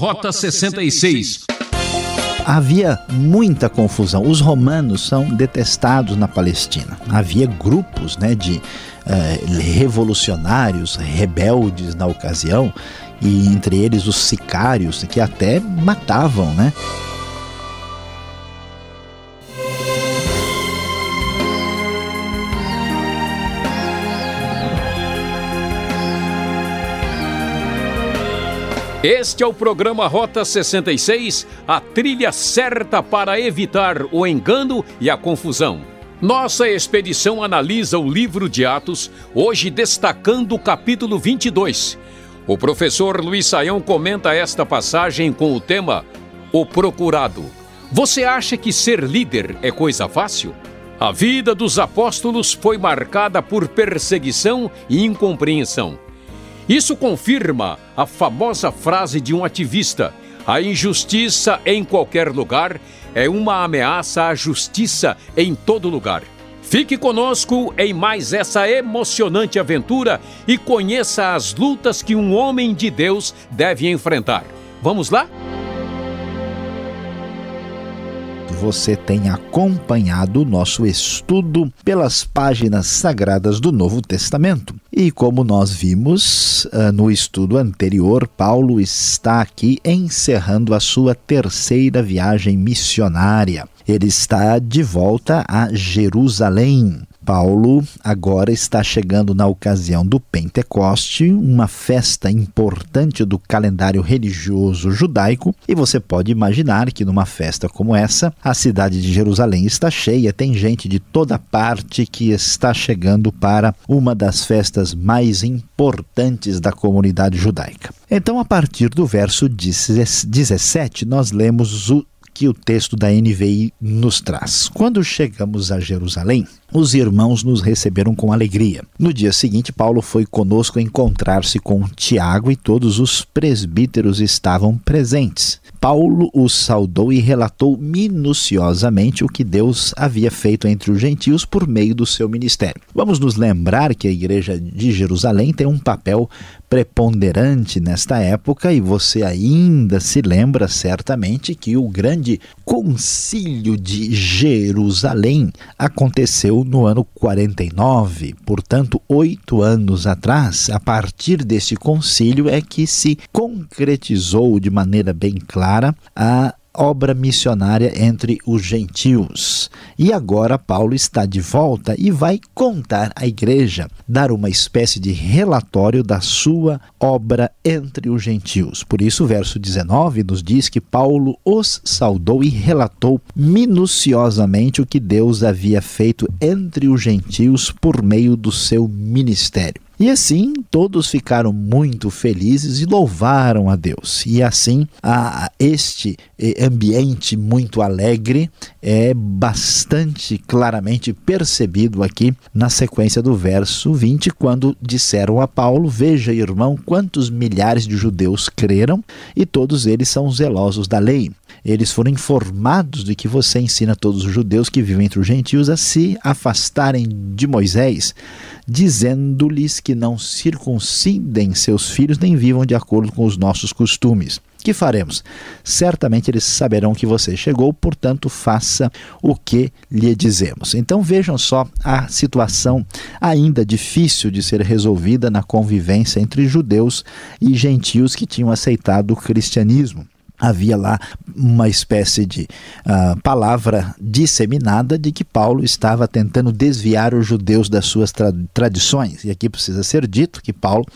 Rota 66. Havia muita confusão. Os romanos são detestados na Palestina. Havia grupos né, de eh, revolucionários, rebeldes na ocasião, e entre eles os sicários, que até matavam, né? Este é o programa Rota 66, a trilha certa para evitar o engano e a confusão. Nossa expedição analisa o livro de Atos, hoje destacando o capítulo 22. O professor Luiz Saião comenta esta passagem com o tema O Procurado. Você acha que ser líder é coisa fácil? A vida dos apóstolos foi marcada por perseguição e incompreensão. Isso confirma a famosa frase de um ativista: a injustiça em qualquer lugar é uma ameaça à justiça em todo lugar. Fique conosco em mais essa emocionante aventura e conheça as lutas que um homem de Deus deve enfrentar. Vamos lá? você tem acompanhado o nosso estudo pelas páginas sagradas do Novo Testamento. E como nós vimos uh, no estudo anterior, Paulo está aqui encerrando a sua terceira viagem missionária. Ele está de volta a Jerusalém. Paulo agora está chegando na ocasião do Pentecoste, uma festa importante do calendário religioso judaico, e você pode imaginar que numa festa como essa, a cidade de Jerusalém está cheia, tem gente de toda parte que está chegando para uma das festas mais importantes da comunidade judaica. Então, a partir do verso 17, nós lemos o que o texto da NVI nos traz. Quando chegamos a Jerusalém, os irmãos nos receberam com alegria. No dia seguinte, Paulo foi conosco encontrar-se com Tiago e todos os presbíteros estavam presentes. Paulo os saudou e relatou minuciosamente o que Deus havia feito entre os gentios por meio do seu ministério. Vamos nos lembrar que a igreja de Jerusalém tem um papel preponderante nesta época e você ainda se lembra certamente que o grande concílio de Jerusalém aconteceu no ano 49, portanto, oito anos atrás. A partir desse concílio é que se concretizou de maneira bem clara clara a obra missionária entre os gentios. E agora Paulo está de volta e vai contar à igreja, dar uma espécie de relatório da sua obra entre os gentios. Por isso, o verso 19 nos diz que Paulo os saudou e relatou minuciosamente o que Deus havia feito entre os gentios por meio do seu ministério. E assim todos ficaram muito felizes e louvaram a Deus. E assim a, este eh, ambiente muito alegre é bastante claramente percebido aqui na sequência do verso 20, quando disseram a Paulo: Veja, irmão, quantos milhares de judeus creram e todos eles são zelosos da lei eles foram informados de que você ensina todos os judeus que vivem entre os gentios a se afastarem de Moisés, dizendo-lhes que não circuncidem seus filhos nem vivam de acordo com os nossos costumes. Que faremos? Certamente eles saberão que você chegou, portanto, faça o que lhe dizemos. Então vejam só a situação ainda difícil de ser resolvida na convivência entre judeus e gentios que tinham aceitado o cristianismo havia lá uma espécie de uh, palavra disseminada de que Paulo estava tentando desviar os judeus das suas tra tradições. E aqui precisa ser dito que Paulo,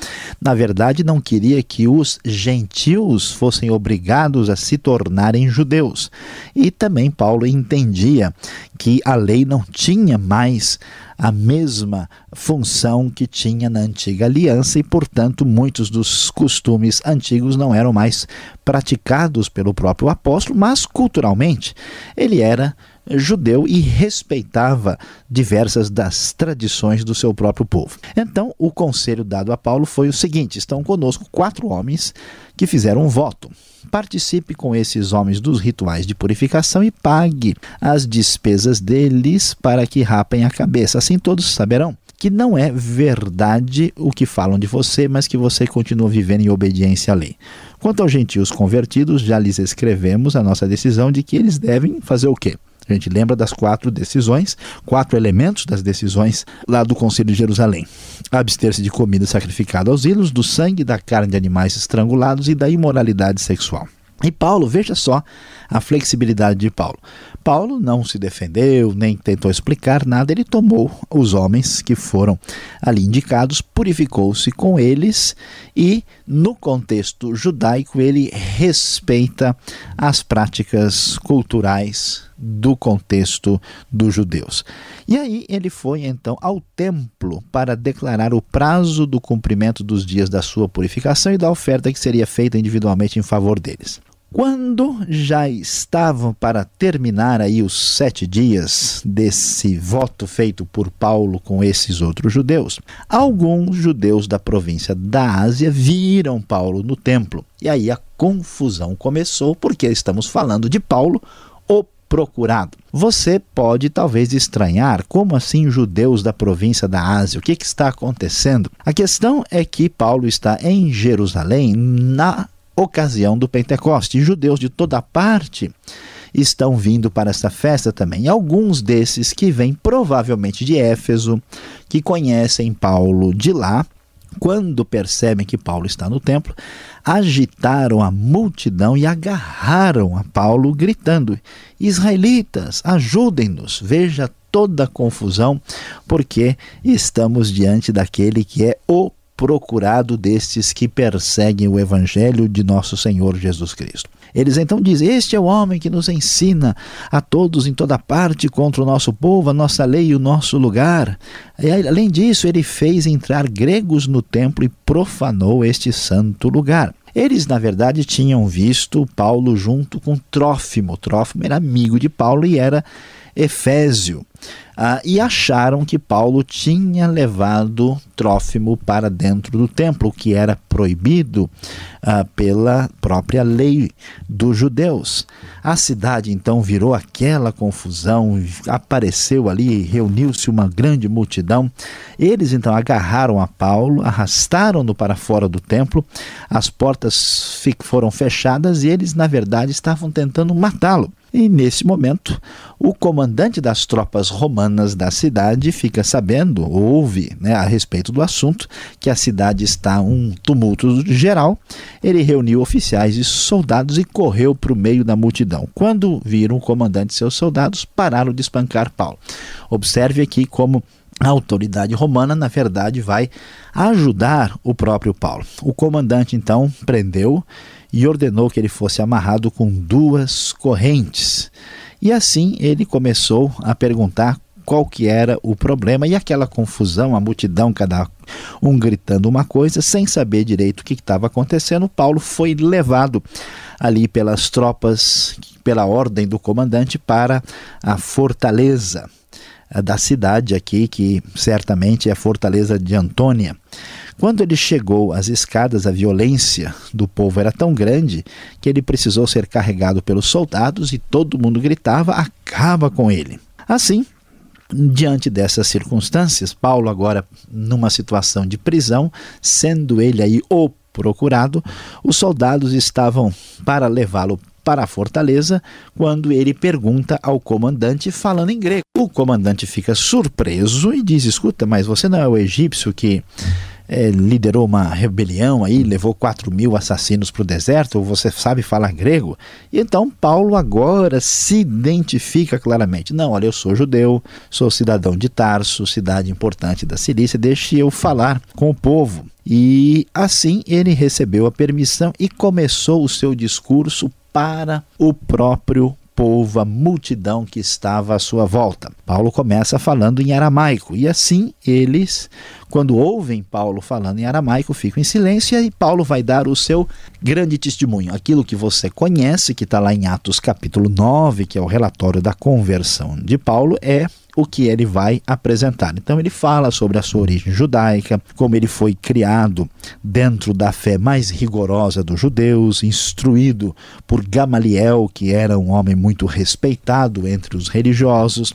na verdade, não queria que os gentios fossem obrigados a se tornarem judeus. E também Paulo entendia que a lei não tinha mais a mesma função que tinha na antiga aliança e, portanto, muitos dos costumes antigos não eram mais praticados pelo próprio apóstolo, mas culturalmente ele era judeu e respeitava diversas das tradições do seu próprio povo. Então, o conselho dado a Paulo foi o seguinte: estão conosco quatro homens que fizeram um voto. participe com esses homens dos rituais de purificação e pague as despesas deles para que rapem a cabeça. Assim todos saberão que não é verdade o que falam de você, mas que você continua vivendo em obediência à lei. Quanto aos gentios convertidos, já lhes escrevemos a nossa decisão de que eles devem fazer o quê? A gente lembra das quatro decisões, quatro elementos das decisões lá do Conselho de Jerusalém: abster-se de comida sacrificada aos ídolos, do sangue, da carne de animais estrangulados e da imoralidade sexual. E Paulo, veja só a flexibilidade de Paulo. Paulo não se defendeu, nem tentou explicar nada, ele tomou os homens que foram ali indicados, purificou-se com eles e, no contexto judaico, ele respeita as práticas culturais do contexto dos judeus. E aí ele foi então ao templo para declarar o prazo do cumprimento dos dias da sua purificação e da oferta que seria feita individualmente em favor deles. Quando já estavam para terminar aí os sete dias desse voto feito por Paulo com esses outros judeus, alguns judeus da província da Ásia viram Paulo no templo. E aí a confusão começou, porque estamos falando de Paulo, o procurado. Você pode talvez estranhar como assim judeus da província da Ásia, o que, que está acontecendo? A questão é que Paulo está em Jerusalém na ocasião do Pentecoste. Judeus de toda parte estão vindo para esta festa também. Alguns desses que vêm provavelmente de Éfeso, que conhecem Paulo de lá, quando percebem que Paulo está no templo, agitaram a multidão e agarraram a Paulo, gritando: Israelitas, ajudem-nos! Veja toda a confusão, porque estamos diante daquele que é o procurado destes que perseguem o evangelho de nosso Senhor Jesus Cristo. Eles então dizem: Este é o homem que nos ensina a todos em toda parte contra o nosso povo, a nossa lei e o nosso lugar. E, além disso, ele fez entrar gregos no templo e profanou este santo lugar. Eles, na verdade, tinham visto Paulo junto com Trófimo. Trófimo era amigo de Paulo e era Efésio. Ah, e acharam que Paulo tinha levado Trófimo para dentro do templo, que era proibido ah, pela própria lei dos judeus. A cidade então virou aquela confusão, apareceu ali, reuniu-se uma grande multidão. Eles então agarraram a Paulo, arrastaram-no para fora do templo, as portas foram fechadas e eles, na verdade, estavam tentando matá-lo. E nesse momento, o comandante das tropas romanas da cidade fica sabendo, ouve né, a respeito do assunto, que a cidade está um tumulto geral. Ele reuniu oficiais e soldados e correu para o meio da multidão. Quando viram o comandante e seus soldados, pararam de espancar Paulo. Observe aqui como a autoridade romana, na verdade, vai ajudar o próprio Paulo. O comandante então prendeu e ordenou que ele fosse amarrado com duas correntes. E assim ele começou a perguntar qual que era o problema e aquela confusão, a multidão, cada um gritando uma coisa, sem saber direito o que estava acontecendo. Paulo foi levado ali pelas tropas, pela ordem do comandante, para a fortaleza da cidade aqui, que certamente é a fortaleza de Antônia. Quando ele chegou às escadas, a violência do povo era tão grande que ele precisou ser carregado pelos soldados e todo mundo gritava: acaba com ele. Assim, diante dessas circunstâncias, Paulo, agora numa situação de prisão, sendo ele aí o procurado, os soldados estavam para levá-lo para a fortaleza quando ele pergunta ao comandante falando em grego. O comandante fica surpreso e diz: Escuta, mas você não é o egípcio que é, liderou uma rebelião aí, levou 4 mil assassinos para o deserto, você sabe falar grego? E então Paulo agora se identifica claramente. Não, olha, eu sou judeu, sou cidadão de Tarso, cidade importante da Cilícia, deixe eu falar com o povo. E assim ele recebeu a permissão e começou o seu discurso para o próprio povo, a multidão que estava à sua volta. Paulo começa falando em aramaico e assim eles, quando ouvem Paulo falando em aramaico, ficam em silêncio e Paulo vai dar o seu grande testemunho. Aquilo que você conhece, que está lá em Atos capítulo 9, que é o relatório da conversão de Paulo, é o que ele vai apresentar. Então ele fala sobre a sua origem judaica, como ele foi criado dentro da fé mais rigorosa dos judeus, instruído por Gamaliel, que era um homem muito respeitado entre os religiosos,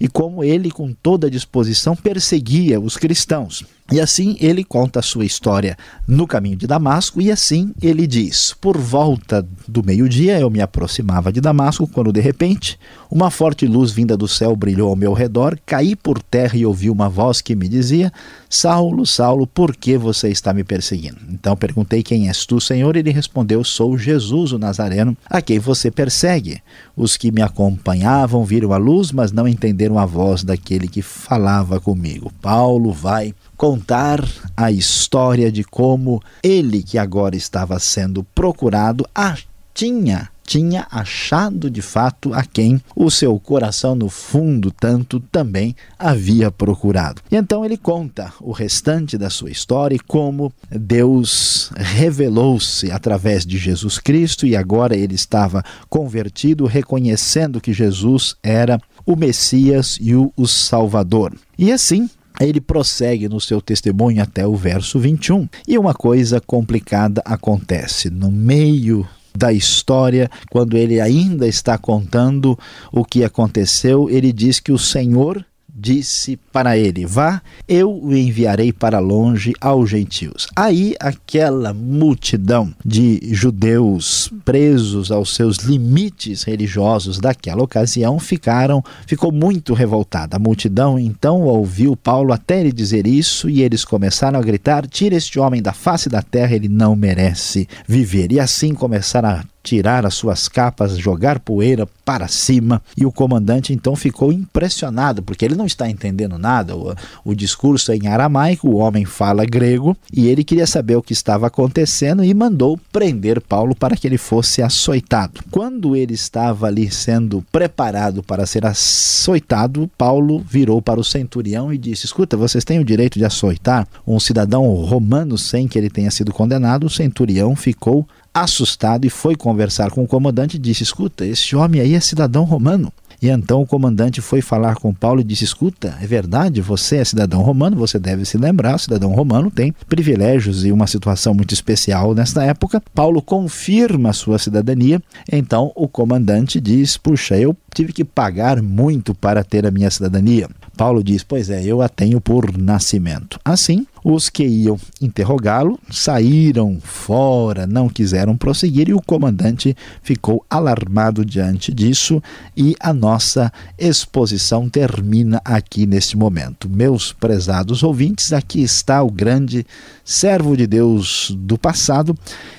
e como ele com toda disposição perseguia os cristãos. E assim ele conta a sua história no caminho de Damasco, e assim ele diz: Por volta do meio-dia eu me aproximava de Damasco, quando de repente uma forte luz vinda do céu brilhou ao meu redor, caí por terra e ouvi uma voz que me dizia: Saulo, Saulo, por que você está me perseguindo? Então perguntei: Quem és tu, Senhor? Ele respondeu: Sou Jesus, o Nazareno, a quem você persegue. Os que me acompanhavam viram a luz, mas não entenderam a voz daquele que falava comigo. Paulo vai contar a história de como ele, que agora estava sendo procurado, a tinha tinha achado de fato a quem o seu coração no fundo tanto também havia procurado. E então ele conta o restante da sua história e como Deus revelou-se através de Jesus Cristo e agora ele estava convertido, reconhecendo que Jesus era o Messias e o, o Salvador. E assim, ele prossegue no seu testemunho até o verso 21. E uma coisa complicada acontece. No meio da história, quando ele ainda está contando o que aconteceu, ele diz que o Senhor disse para ele: Vá, eu o enviarei para longe aos gentios. Aí aquela multidão de judeus presos aos seus limites religiosos daquela ocasião ficaram ficou muito revoltada. A multidão então ouviu Paulo até ele dizer isso e eles começaram a gritar: Tira este homem da face da terra, ele não merece viver. E assim começaram a tirar as suas capas, jogar poeira para cima. E o comandante então ficou impressionado, porque ele não está entendendo nada. O, o discurso é em aramaico, o homem fala grego e ele queria saber o que estava acontecendo e mandou prender Paulo para que ele fosse açoitado. Quando ele estava ali sendo preparado para ser açoitado, Paulo virou para o centurião e disse: Escuta, vocês têm o direito de açoitar um cidadão romano sem que ele tenha sido condenado. O centurião ficou assustado e foi conversar com o comandante e disse: Escuta, esse homem aí é cidadão romano. E então o comandante foi falar com Paulo e disse: Escuta, é verdade, você é cidadão romano, você deve se lembrar, o cidadão romano tem privilégios e uma situação muito especial nesta época. Paulo confirma sua cidadania, então o comandante diz: Puxa, eu tive que pagar muito para ter a minha cidadania. Paulo diz: Pois é, eu a tenho por nascimento. Assim, os que iam interrogá-lo saíram fora, não quiseram prosseguir e o comandante ficou alarmado diante disso. E a nossa exposição termina aqui neste momento. Meus prezados ouvintes, aqui está o grande servo de Deus do passado,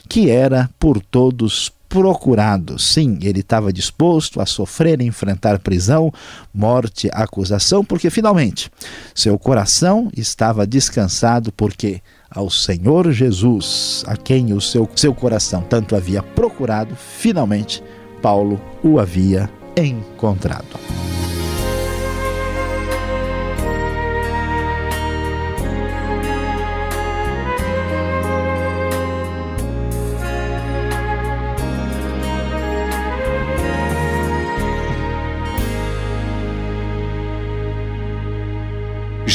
que era por todos procurado. Sim, ele estava disposto a sofrer e enfrentar prisão, morte, acusação, porque finalmente seu coração estava descansado, porque ao Senhor Jesus, a quem o seu, seu coração tanto havia procurado, finalmente Paulo o havia encontrado.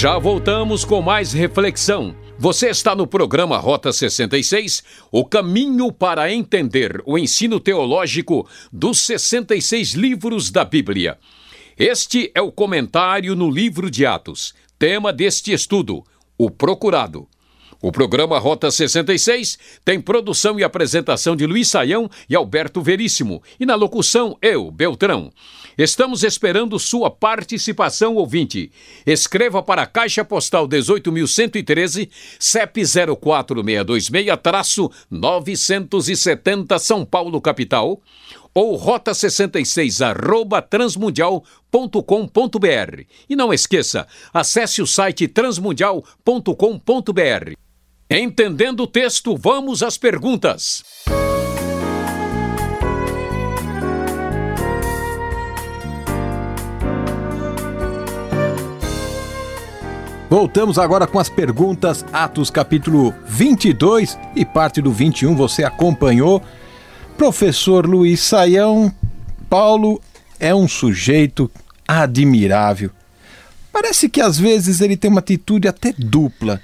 Já voltamos com mais reflexão. Você está no programa Rota 66, o caminho para entender o ensino teológico dos 66 livros da Bíblia. Este é o comentário no livro de Atos, tema deste estudo, o procurado. O programa Rota 66 tem produção e apresentação de Luiz Saião e Alberto Veríssimo, e na locução eu, Beltrão. Estamos esperando sua participação, ouvinte. Escreva para a Caixa Postal 18.113, CEP 04626-970 São Paulo, capital, ou rota 66 arroba transmundial.com.br. E não esqueça, acesse o site transmundial.com.br. Entendendo o texto, vamos às perguntas. Voltamos agora com as perguntas, Atos capítulo 22 e parte do 21 você acompanhou. Professor Luiz Saião, Paulo é um sujeito admirável. Parece que às vezes ele tem uma atitude até dupla.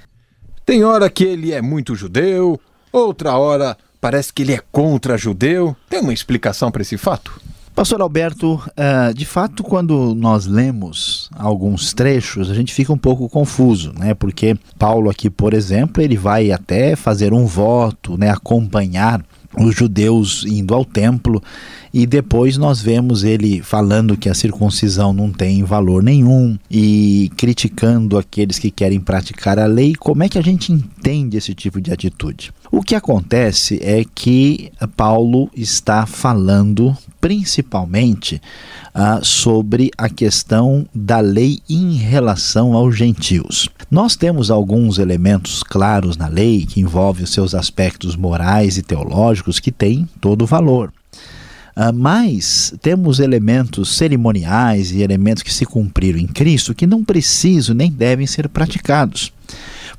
Tem hora que ele é muito judeu, outra hora parece que ele é contra judeu. Tem uma explicação para esse fato? Pastor Alberto, uh, de fato, quando nós lemos alguns trechos, a gente fica um pouco confuso, né? Porque Paulo aqui, por exemplo, ele vai até fazer um voto, né? Acompanhar os judeus indo ao templo e depois nós vemos ele falando que a circuncisão não tem valor nenhum e criticando aqueles que querem praticar a lei. Como é que a gente entende esse tipo de atitude? O que acontece é que Paulo está falando principalmente ah, sobre a questão da lei em relação aos gentios. Nós temos alguns elementos claros na lei que envolvem os seus aspectos morais e teológicos que têm todo valor. Uh, mas temos elementos cerimoniais e elementos que se cumpriram em Cristo que não precisam nem devem ser praticados.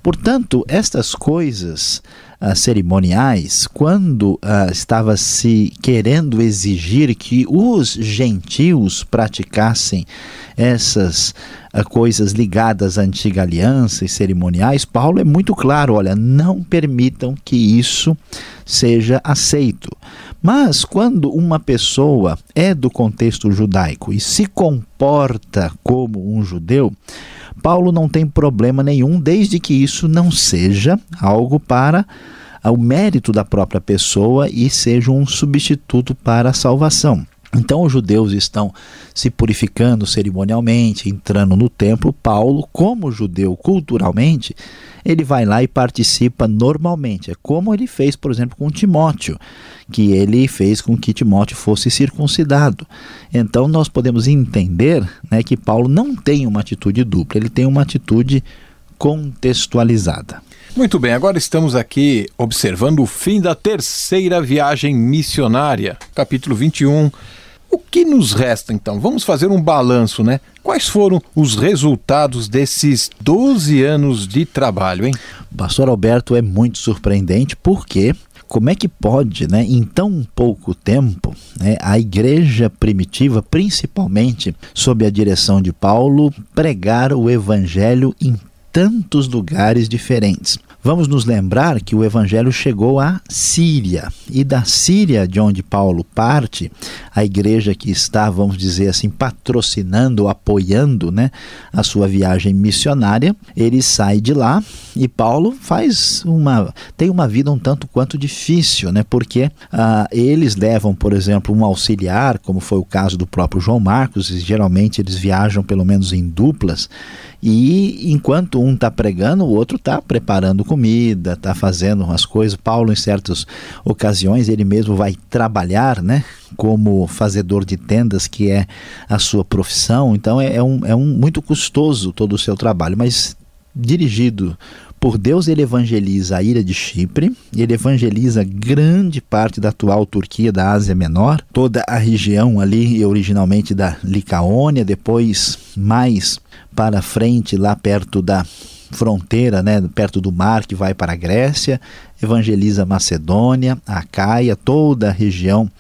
Portanto, estas coisas uh, cerimoniais, quando uh, estava se querendo exigir que os gentios praticassem essas coisas ligadas à antiga aliança e cerimoniais, Paulo é muito claro: olha, não permitam que isso seja aceito. Mas quando uma pessoa é do contexto judaico e se comporta como um judeu, Paulo não tem problema nenhum, desde que isso não seja algo para o mérito da própria pessoa e seja um substituto para a salvação. Então os judeus estão se purificando cerimonialmente, entrando no templo. Paulo, como judeu culturalmente, ele vai lá e participa normalmente. É como ele fez, por exemplo, com Timóteo, que ele fez com que Timóteo fosse circuncidado. Então nós podemos entender né, que Paulo não tem uma atitude dupla, ele tem uma atitude contextualizada. Muito bem, agora estamos aqui observando o fim da terceira viagem missionária, capítulo 21 o que nos resta então? Vamos fazer um balanço, né? Quais foram os resultados desses 12 anos de trabalho, hein? Pastor Alberto é muito surpreendente porque como é que pode, né, em tão pouco tempo, né, a igreja primitiva, principalmente sob a direção de Paulo, pregar o evangelho em tantos lugares diferentes? Vamos nos lembrar que o evangelho chegou à Síria e da Síria, de onde Paulo parte, a igreja que está, vamos dizer assim, patrocinando, apoiando, né, a sua viagem missionária, ele sai de lá e Paulo faz uma tem uma vida um tanto quanto difícil, né, porque ah, eles levam, por exemplo, um auxiliar, como foi o caso do próprio João Marcos, e geralmente eles viajam pelo menos em duplas e enquanto um está pregando, o outro está preparando comida, está fazendo as coisas. Paulo, em certas ocasiões, ele mesmo vai trabalhar, né? Como fazedor de tendas, que é a sua profissão. Então é, é um, é um muito custoso todo o seu trabalho, mas dirigido por Deus, ele evangeliza a ilha de Chipre, ele evangeliza grande parte da atual Turquia, da Ásia Menor, toda a região ali, originalmente da Licaônia, depois mais para frente, lá perto da fronteira, né, perto do mar que vai para a Grécia, evangeliza Macedônia, a Caia, toda a região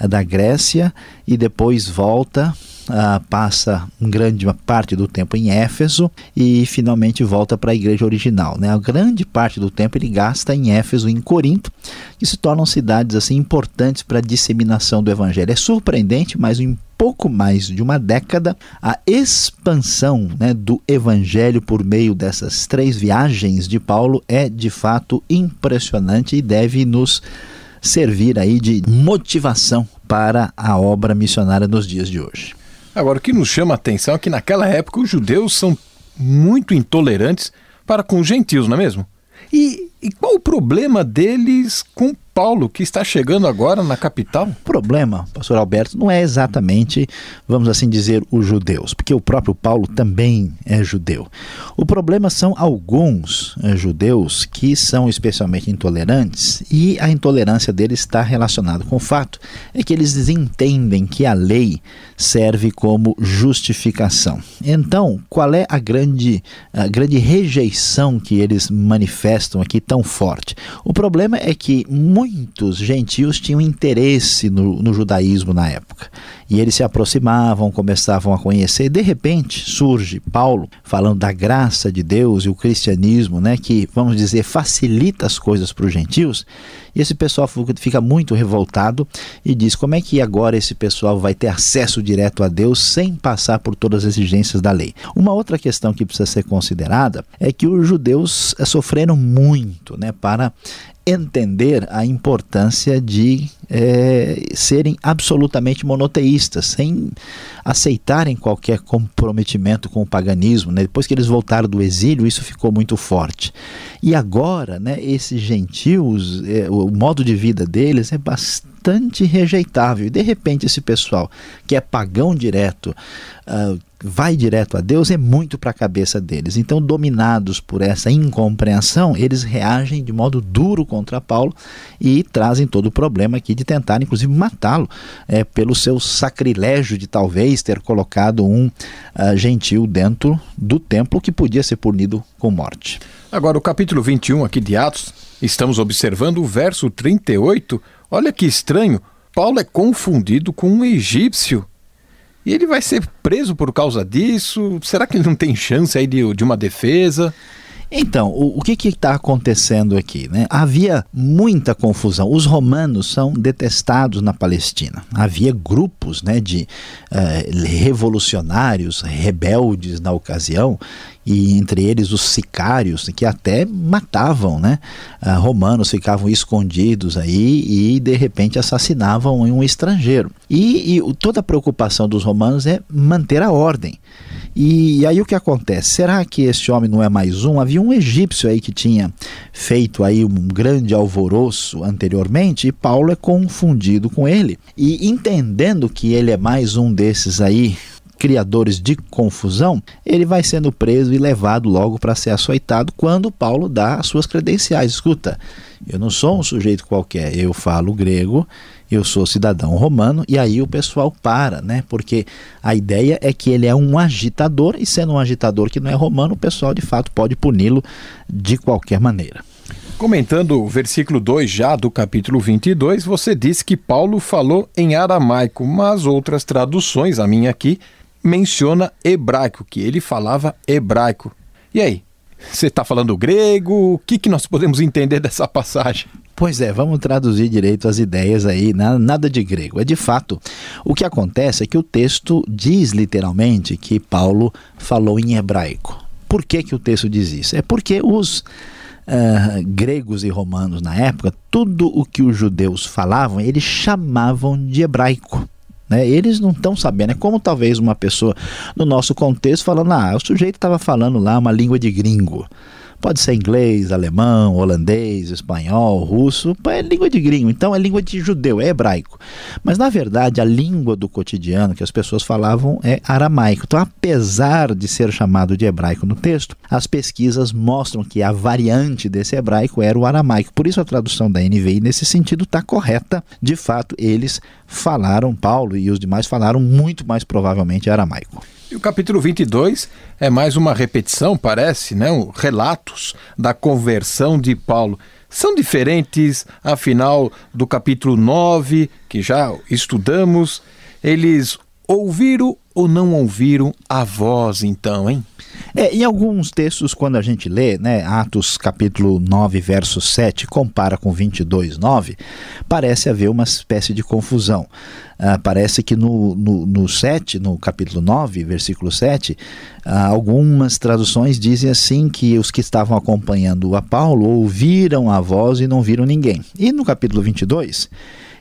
eh, da Grécia e depois volta Uh, passa grande parte do tempo em Éfeso e finalmente volta para a igreja original. Né? A grande parte do tempo ele gasta em Éfeso e em Corinto, que se tornam cidades assim importantes para a disseminação do evangelho. É surpreendente, mas em pouco mais de uma década, a expansão né, do evangelho por meio dessas três viagens de Paulo é de fato impressionante e deve nos servir aí de motivação para a obra missionária nos dias de hoje. Agora, o que nos chama a atenção é que naquela época os judeus são muito intolerantes para com os gentios, não é mesmo? E E qual o problema deles com Paulo, que está chegando agora na capital? O problema, pastor Alberto, não é exatamente, vamos assim dizer, os judeus, porque o próprio Paulo também é judeu. O problema são alguns é, judeus que são especialmente intolerantes e a intolerância deles está relacionada com o fato é que eles entendem que a lei serve como justificação. Então, qual é a grande, a grande rejeição que eles manifestam aqui tão forte? O problema é que muitos gentios tinham interesse no, no judaísmo na época. E eles se aproximavam, começavam a conhecer. De repente surge Paulo falando da graça de Deus e o cristianismo, né, que, vamos dizer, facilita as coisas para os gentios. E esse pessoal fica muito revoltado e diz: como é que agora esse pessoal vai ter acesso direto a Deus sem passar por todas as exigências da lei? Uma outra questão que precisa ser considerada é que os judeus eh, sofreram muito né, para entender a importância de é, serem absolutamente monoteístas, sem aceitarem qualquer comprometimento com o paganismo. Né? Depois que eles voltaram do exílio, isso ficou muito forte. E agora, né, esses gentios, é, o modo de vida deles é bastante rejeitável. E de repente, esse pessoal que é pagão direto, uh, vai direto a Deus é muito para a cabeça deles. Então, dominados por essa incompreensão, eles reagem de modo duro contra Paulo e trazem todo o problema aqui de tentar, inclusive, matá-lo é, pelo seu sacrilégio de talvez ter colocado um uh, gentil dentro do templo que podia ser punido com morte. Agora, o capítulo 21 aqui de Atos, estamos observando o verso 38. Olha que estranho. Paulo é confundido com um egípcio e ele vai ser preso por causa disso? Será que ele não tem chance aí de, de uma defesa? Então, o, o que está acontecendo aqui? Né? Havia muita confusão. Os romanos são detestados na Palestina. Havia grupos né, de uh, revolucionários, rebeldes na ocasião, e entre eles os sicários que até matavam, né? Uh, romanos ficavam escondidos aí e de repente assassinavam um estrangeiro. E, e toda a preocupação dos romanos é manter a ordem. E aí o que acontece? Será que esse homem não é mais um? Havia um egípcio aí que tinha feito aí um grande alvoroço anteriormente e Paulo é confundido com ele. E entendendo que ele é mais um desses aí criadores de confusão, ele vai sendo preso e levado logo para ser açoitado quando Paulo dá as suas credenciais. Escuta, eu não sou um sujeito qualquer, eu falo grego, eu sou cidadão romano, e aí o pessoal para, né? Porque a ideia é que ele é um agitador, e sendo um agitador que não é romano, o pessoal de fato pode puni-lo de qualquer maneira. Comentando o versículo 2 já do capítulo 22, você disse que Paulo falou em aramaico, mas outras traduções, a minha aqui, menciona hebraico, que ele falava hebraico. E aí? Você está falando grego? O que, que nós podemos entender dessa passagem? Pois é, vamos traduzir direito as ideias aí, nada de grego. É de fato, o que acontece é que o texto diz literalmente que Paulo falou em hebraico. Por que, que o texto diz isso? É porque os uh, gregos e romanos na época, tudo o que os judeus falavam, eles chamavam de hebraico. Né? Eles não estão sabendo. É como talvez uma pessoa no nosso contexto falando: ah, o sujeito estava falando lá uma língua de gringo. Pode ser inglês, alemão, holandês, espanhol, russo, é língua de gringo, então é língua de judeu, é hebraico. Mas na verdade a língua do cotidiano que as pessoas falavam é aramaico. Então, apesar de ser chamado de hebraico no texto, as pesquisas mostram que a variante desse hebraico era o aramaico. Por isso a tradução da NVI nesse sentido está correta. De fato, eles falaram, Paulo e os demais falaram muito mais provavelmente aramaico. E o capítulo 22 é mais uma repetição, parece, né? relatos da conversão de Paulo. São diferentes, afinal, do capítulo 9, que já estudamos. Eles ouviram ou não ouviram a voz, então, hein? É, em alguns textos, quando a gente lê, né, Atos capítulo 9, verso 7, compara com 22, 9, parece haver uma espécie de confusão. Uh, parece que no, no, no 7, no capítulo 9, versículo 7, uh, ah, algumas traduções dizem assim que os que estavam acompanhando a Paulo ouviram a voz e não viram ninguém. E no capítulo 22,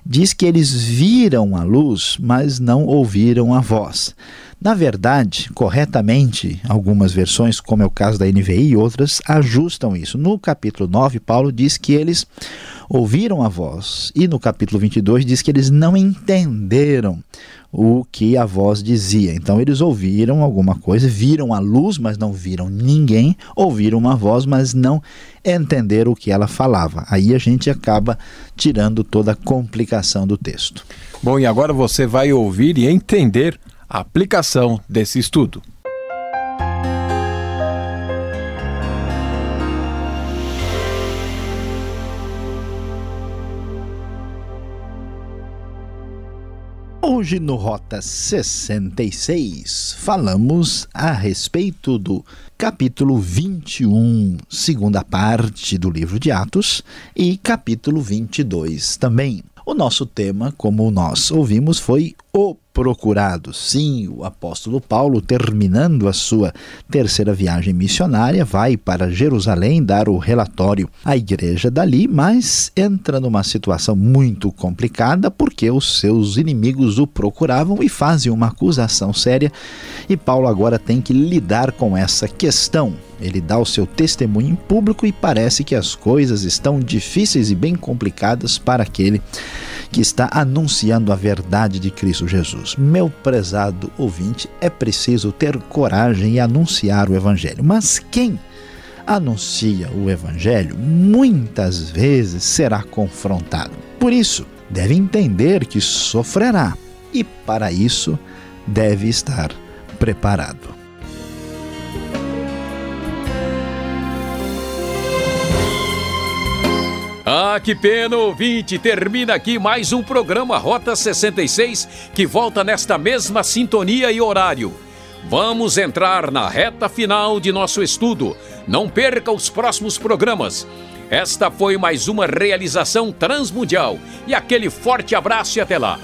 diz que eles viram a luz, mas não ouviram a voz. Na verdade, corretamente, algumas versões, como é o caso da NVI e outras, ajustam isso. No capítulo 9, Paulo diz que eles ouviram a voz, e no capítulo 22 diz que eles não entenderam o que a voz dizia. Então eles ouviram alguma coisa, viram a luz, mas não viram ninguém, ouviram uma voz, mas não entenderam o que ela falava. Aí a gente acaba tirando toda a complicação do texto. Bom, e agora você vai ouvir e entender a aplicação desse estudo. Hoje no Rota 66 falamos a respeito do capítulo 21, segunda parte do livro de Atos, e capítulo 22 também. O nosso tema, como nós ouvimos, foi o procurado. Sim, o apóstolo Paulo, terminando a sua terceira viagem missionária, vai para Jerusalém dar o relatório à igreja dali, mas entra numa situação muito complicada porque os seus inimigos o procuravam e fazem uma acusação séria, e Paulo agora tem que lidar com essa questão. Ele dá o seu testemunho em público e parece que as coisas estão difíceis e bem complicadas para aquele que está anunciando a verdade de Cristo Jesus. Meu prezado ouvinte, é preciso ter coragem e anunciar o Evangelho. Mas quem anuncia o Evangelho muitas vezes será confrontado. Por isso, deve entender que sofrerá e, para isso, deve estar preparado. Ah, que pena, ouvinte! Termina aqui mais um programa Rota 66 que volta nesta mesma sintonia e horário. Vamos entrar na reta final de nosso estudo. Não perca os próximos programas. Esta foi mais uma realização transmundial. E aquele forte abraço e até lá.